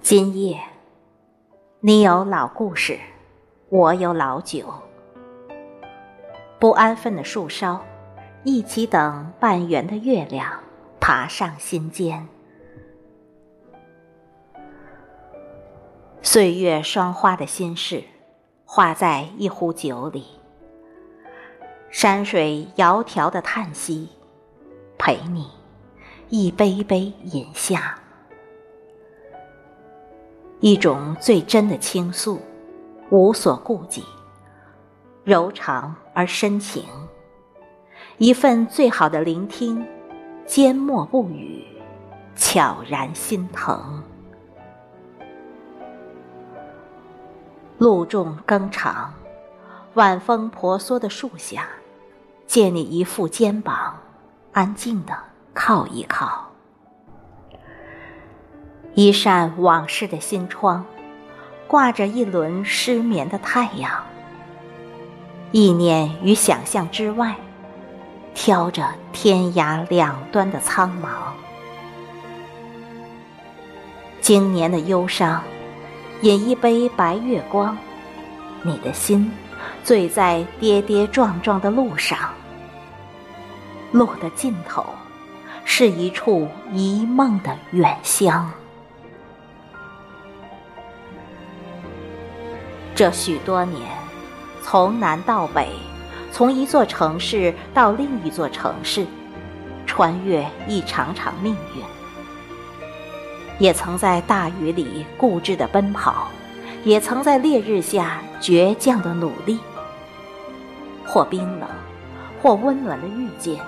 今夜，你有老故事，我有老酒，不安分的树梢，一起等半圆的月亮。爬上心间。岁月霜花的心事，化在一壶酒里。山水窈窕的叹息，陪你一杯杯饮下。一种最真的倾诉，无所顾忌，柔长而深情；一份最好的聆听，缄默不语，悄然心疼。露重更长，晚风婆娑的树下，借你一副肩膀，安静的靠一靠。一扇往事的心窗，挂着一轮失眠的太阳。意念与想象之外，挑着天涯两端的苍茫。经年的忧伤，饮一杯白月光，你的心醉在跌跌撞撞的路上。路的尽头，是一处一梦的远乡。这许多年，从南到北，从一座城市到另一座城市，穿越一场场命运，也曾在大雨里固执的奔跑，也曾在烈日下倔强的努力。或冰冷，或温暖的遇见，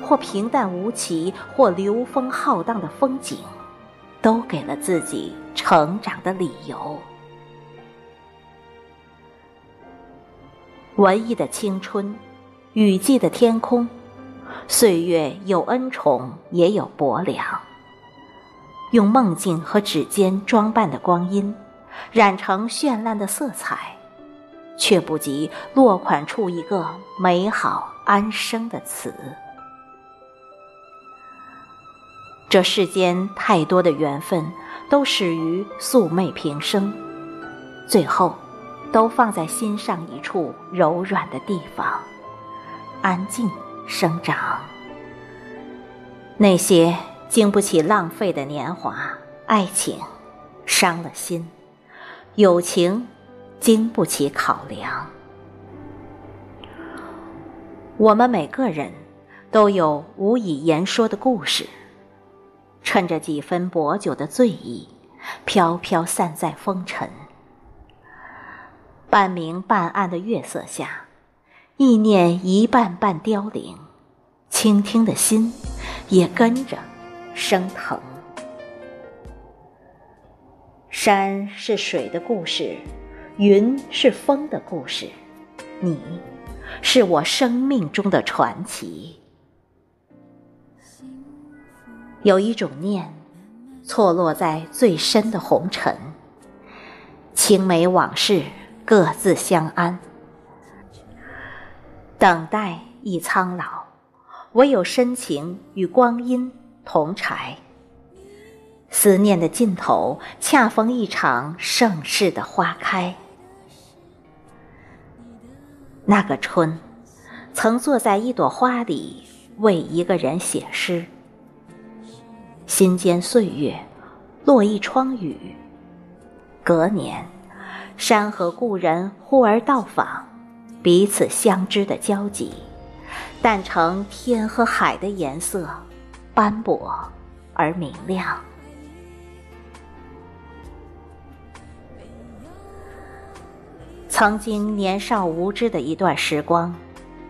或平淡无奇，或流风浩荡的风景，都给了自己成长的理由。文艺的青春，雨季的天空，岁月有恩宠，也有薄凉。用梦境和指尖装扮的光阴，染成绚烂的色彩，却不及落款处一个美好安生的词。这世间太多的缘分，都始于素昧平生，最后。都放在心上一处柔软的地方，安静生长。那些经不起浪费的年华，爱情伤了心，友情经不起考量。我们每个人都有无以言说的故事，趁着几分薄酒的醉意，飘飘散在风尘。半明半暗的月色下，意念一半半凋零，倾听的心也跟着生疼。山是水的故事，云是风的故事，你是我生命中的传奇。有一种念，错落在最深的红尘，青梅往事。各自相安，等待亦苍老，唯有深情与光阴同柴。思念的尽头，恰逢一场盛世的花开。那个春，曾坐在一朵花里，为一个人写诗。心间岁月，落一窗雨。隔年。山河故人忽而到访，彼此相知的交集，淡成天和海的颜色，斑驳而明亮。曾经年少无知的一段时光，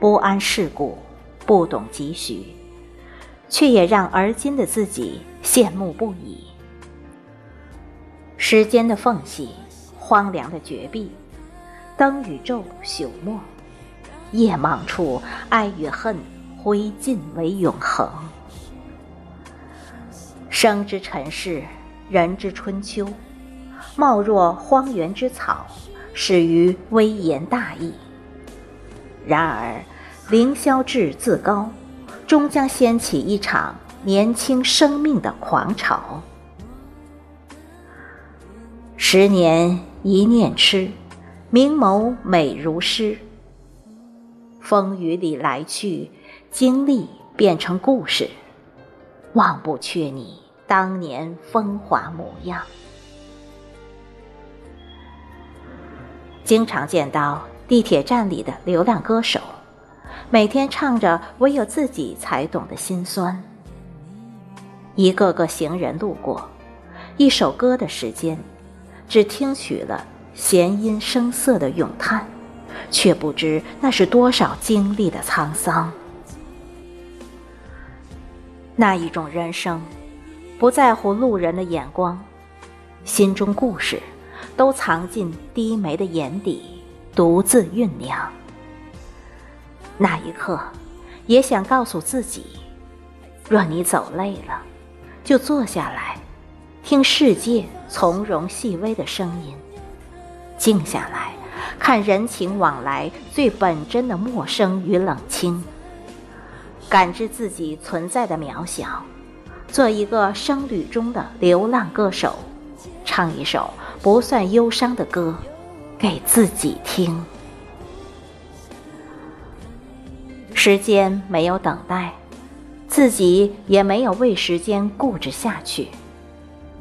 不谙世故，不懂几许，却也让而今的自己羡慕不已。时间的缝隙。荒凉的绝壁，灯与昼朽没，夜茫处，爱与恨，灰烬为永恒。生之尘世，人之春秋，貌若荒原之草，始于微言大义。然而，凌霄志自高，终将掀起一场年轻生命的狂潮。十年一念痴，明眸美如诗。风雨里来去，经历变成故事。忘不却你当年风华模样。经常见到地铁站里的流浪歌手，每天唱着唯有自己才懂的心酸。一个个行人路过，一首歌的时间，只听取了弦音声色的咏叹，却不知那是多少经历的沧桑。那一种人生，不在乎路人的眼光，心中故事都藏进低眉的眼底，独自酝酿。那一刻，也想告诉自己：若你走累了，就坐下来，听世界从容细微的声音；静下来，看人情往来最本真的陌生与冷清。感知自己存在的渺小，做一个声旅中的流浪歌手，唱一首不算忧伤的歌，给自己听。时间没有等待，自己也没有为时间固执下去。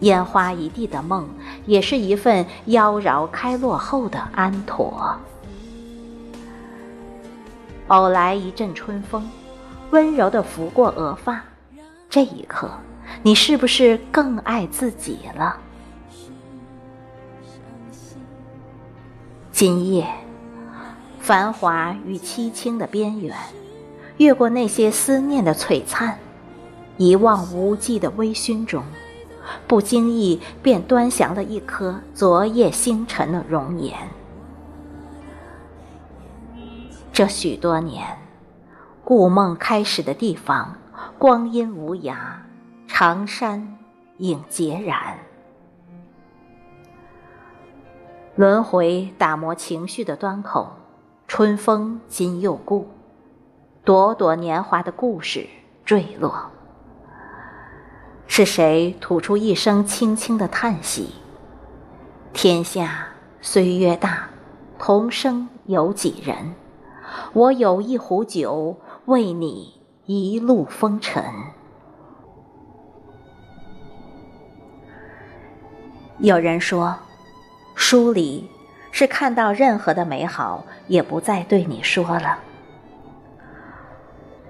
烟花一地的梦，也是一份妖娆开落后的安妥。偶来一阵春风。温柔的拂过额发，这一刻，你是不是更爱自己了？今夜，繁华与凄清的边缘，越过那些思念的璀璨，一望无际的微醺中，不经意便端详了一颗昨夜星辰的容颜。这许多年。故梦开始的地方，光阴无涯，长山影孑然。轮回打磨情绪的端口，春风今又故，朵朵年华的故事坠落。是谁吐出一声轻轻的叹息？天下虽曰大，同生有几人？我有一壶酒。为你一路风尘。有人说，疏离是看到任何的美好，也不再对你说了。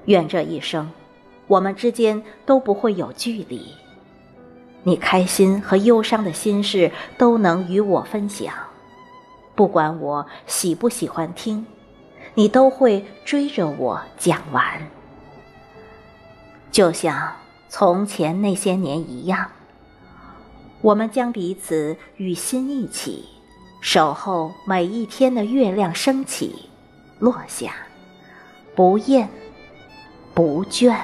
愿这一生，我们之间都不会有距离。你开心和忧伤的心事都能与我分享，不管我喜不喜欢听。你都会追着我讲完，就像从前那些年一样。我们将彼此与心一起，守候每一天的月亮升起、落下，不厌不倦。